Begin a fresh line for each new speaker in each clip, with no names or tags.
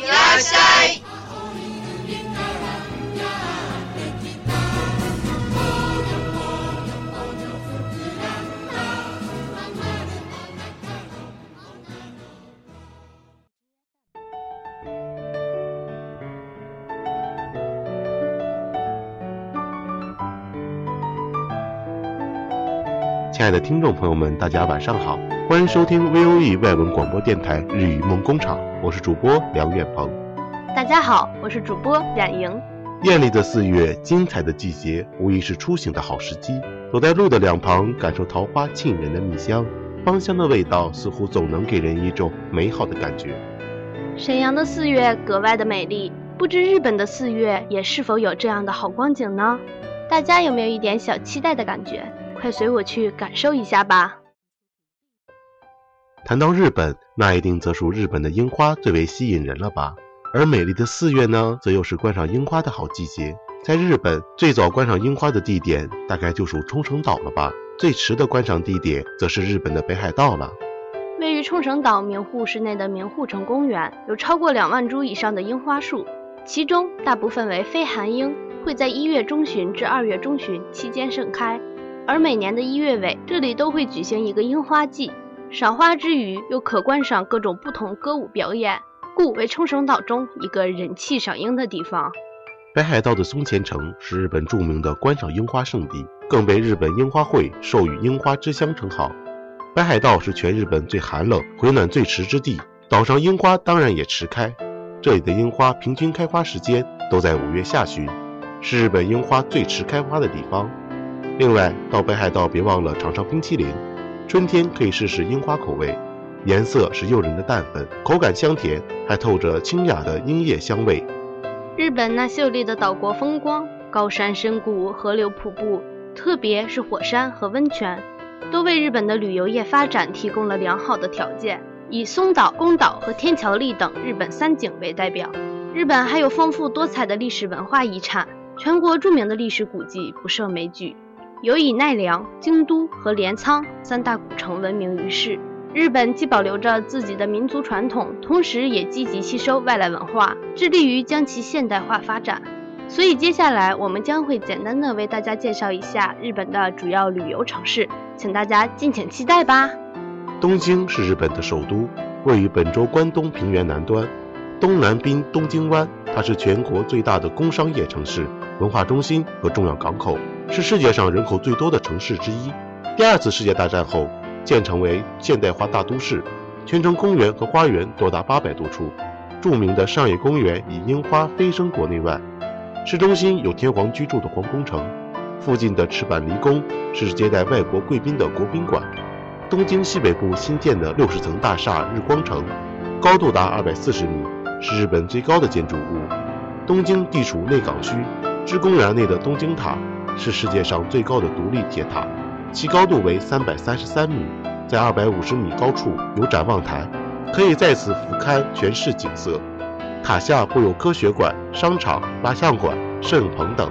いらっしゃい。
亲爱的听众朋友们，大家晚上好， 欢迎收听 VOE 外文广播电台日语梦工厂，我是主播梁远鹏。
大家好，我是主播冉莹。
艳丽的四月，精彩的季节，无疑是出行的好时机。走在路的两旁，感受桃花沁人的蜜香，芳香的味道似乎总能给人一种美好的感觉。
沈阳的四月格外的美丽，不知日本的四月也是否有这样的好光景呢？大家有没有一点小期待的感觉？快随我去感受一下吧。
谈到日本，那一定则属日本的樱花最为吸引人了吧？而美丽的四月呢，则又是观赏樱花的好季节。在日本，最早观赏樱花的地点大概就属冲绳岛了吧？最迟的观赏地点则是日本的北海道了。
位于冲绳岛名护市内的名护城公园，有超过两万株以上的樱花树，其中大部分为非寒樱，会在一月中旬至二月中旬期间盛开。而每年的一月尾，这里都会举行一个樱花季，赏花之余又可观赏各种不同歌舞表演，故为冲绳岛中一个人气赏樱的地方。
北海道的松前城是日本著名的观赏樱花胜地，更被日本樱花会授予“樱花之乡”称号。北海道是全日本最寒冷、回暖最迟之地，岛上樱花当然也迟开。这里的樱花平均开花时间都在五月下旬，是日本樱花最迟开花的地方。另外，到北海道别忘了尝尝冰淇淋，春天可以试试樱花口味，颜色是诱人的淡粉，口感香甜，还透着清雅的樱叶香味。
日本那秀丽的岛国风光，高山深谷、河流瀑布，特别是火山和温泉，都为日本的旅游业发展提供了良好的条件。以松岛、宫岛和天桥立等日本三景为代表，日本还有丰富多彩的历史文化遗产，全国著名的历史古迹不胜枚举。有以奈良、京都和镰仓三大古城闻名于世。日本既保留着自己的民族传统，同时也积极吸收外来文化，致力于将其现代化发展。所以接下来我们将会简单的为大家介绍一下日本的主要旅游城市，请大家敬请期待吧。
东京是日本的首都，位于本州关东平原南端，东南滨东京湾。它是全国最大的工商业城市、文化中心和重要港口，是世界上人口最多的城市之一。第二次世界大战后，建成为现代化大都市，全城公园和花园多达八百多处。著名的上野公园以樱花飞升国内外。市中心有天皇居住的皇宫城，附近的赤坂离宫是接待外国贵宾的国宾馆。东京西北部新建的六十层大厦日光城，高度达二百四十米，是日本最高的建筑物。东京地处内港区，之公园内的东京塔是世界上最高的独立铁塔，其高度为三百三十三米，在二百五十米高处有展望台，可以在此俯瞰全市景色。塔下布有科学馆、商场、蜡像馆、摄影棚等，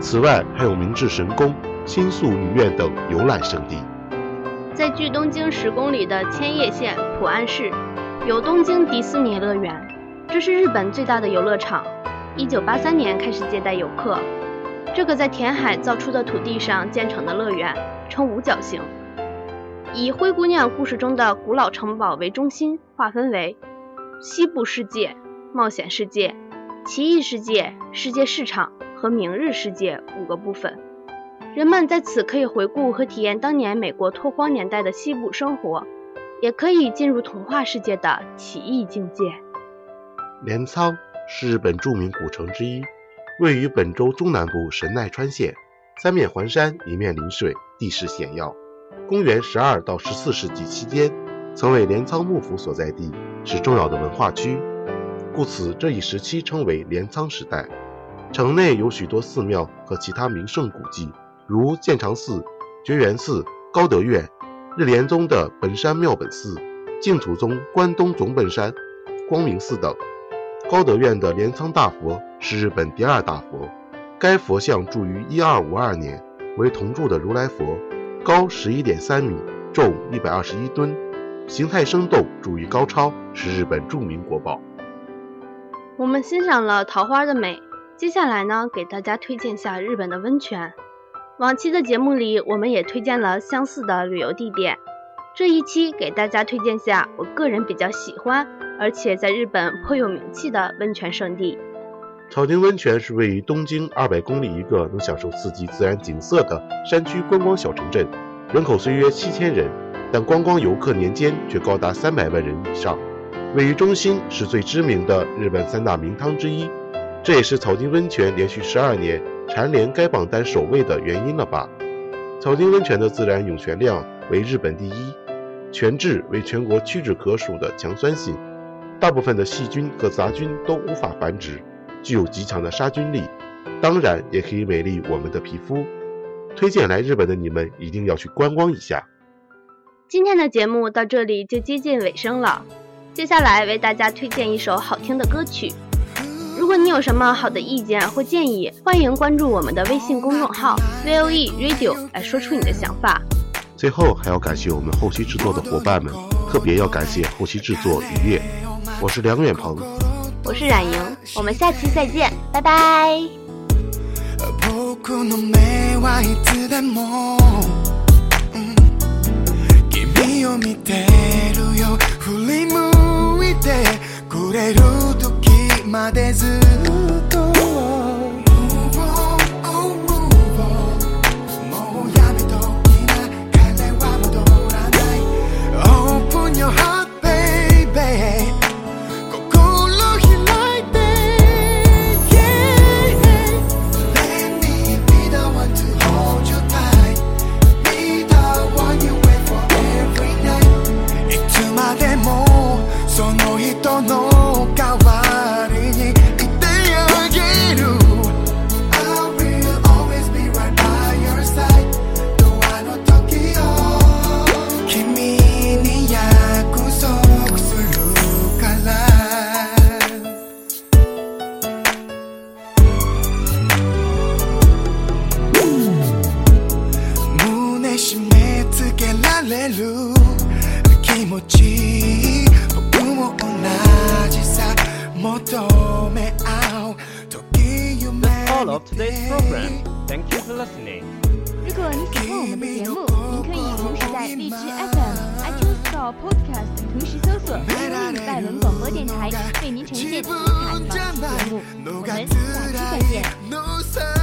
此外，还有明治神宫、新宿御苑等游览胜地。
在距东京十公里的千叶县浦安市，有东京迪士尼乐园，这是日本最大的游乐场。一九八三年开始接待游客。这个在填海造出的土地上建成的乐园呈五角形，以灰姑娘故事中的古老城堡为中心，划分为西部世界、冒险世界、奇异世界、世界市场和明日世界五个部分。人们在此可以回顾和体验当年美国拓荒年代的西部生活，也可以进入童话世界的奇异境界。
镰仓是日本著名古城之一，位于本州中南部神奈川县，三面环山，一面临水，地势险要。公元十二到十四世纪期间，曾为镰仓幕府所在地，是重要的文化区，故此这一时期称为镰仓时代。城内有许多寺庙和其他名胜古迹。如建长寺、觉元寺、高德院、日莲宗的本山妙本寺、净土宗关东总本山、光明寺等。高德院的镰仓大佛是日本第二大佛，该佛像铸于一二五二年，为铜铸的如来佛，高十一点三米，重一百二十一吨，形态生动，铸于高超，是日本著名国宝。
我们欣赏了桃花的美，接下来呢，给大家推荐下日本的温泉。往期的节目里，我们也推荐了相似的旅游地点。这一期给大家推荐下我个人比较喜欢，而且在日本颇有名气的温泉胜地。
草津温泉是位于东京二百公里一个能享受四季自然景色的山区观光小城镇，人口虽约七千人，但观光游客年间却高达三百万人以上。位于中心，是最知名的日本三大名汤之一，这也是草津温泉连续十二年。蝉联该榜单首位的原因了吧？草津温泉的自然涌泉量为日本第一，泉质为全国屈指可数的强酸性，大部分的细菌和杂菌都无法繁殖，具有极强的杀菌力，当然也可以美丽我们的皮肤。推荐来日本的你们一定要去观光一下。
今天的节目到这里就接近尾声了，接下来为大家推荐一首好听的歌曲。如果你有什么好的意见或建议，欢迎关注我们的微信公众号 VOE Radio 来说出你的想法。
最后还要感谢我们后期制作的伙伴们，特别要感谢后期制作雨夜。我是梁远鹏，
我是冉莹，我们下期再见，拜拜。までずっと
기분 장날 노 같으라 노사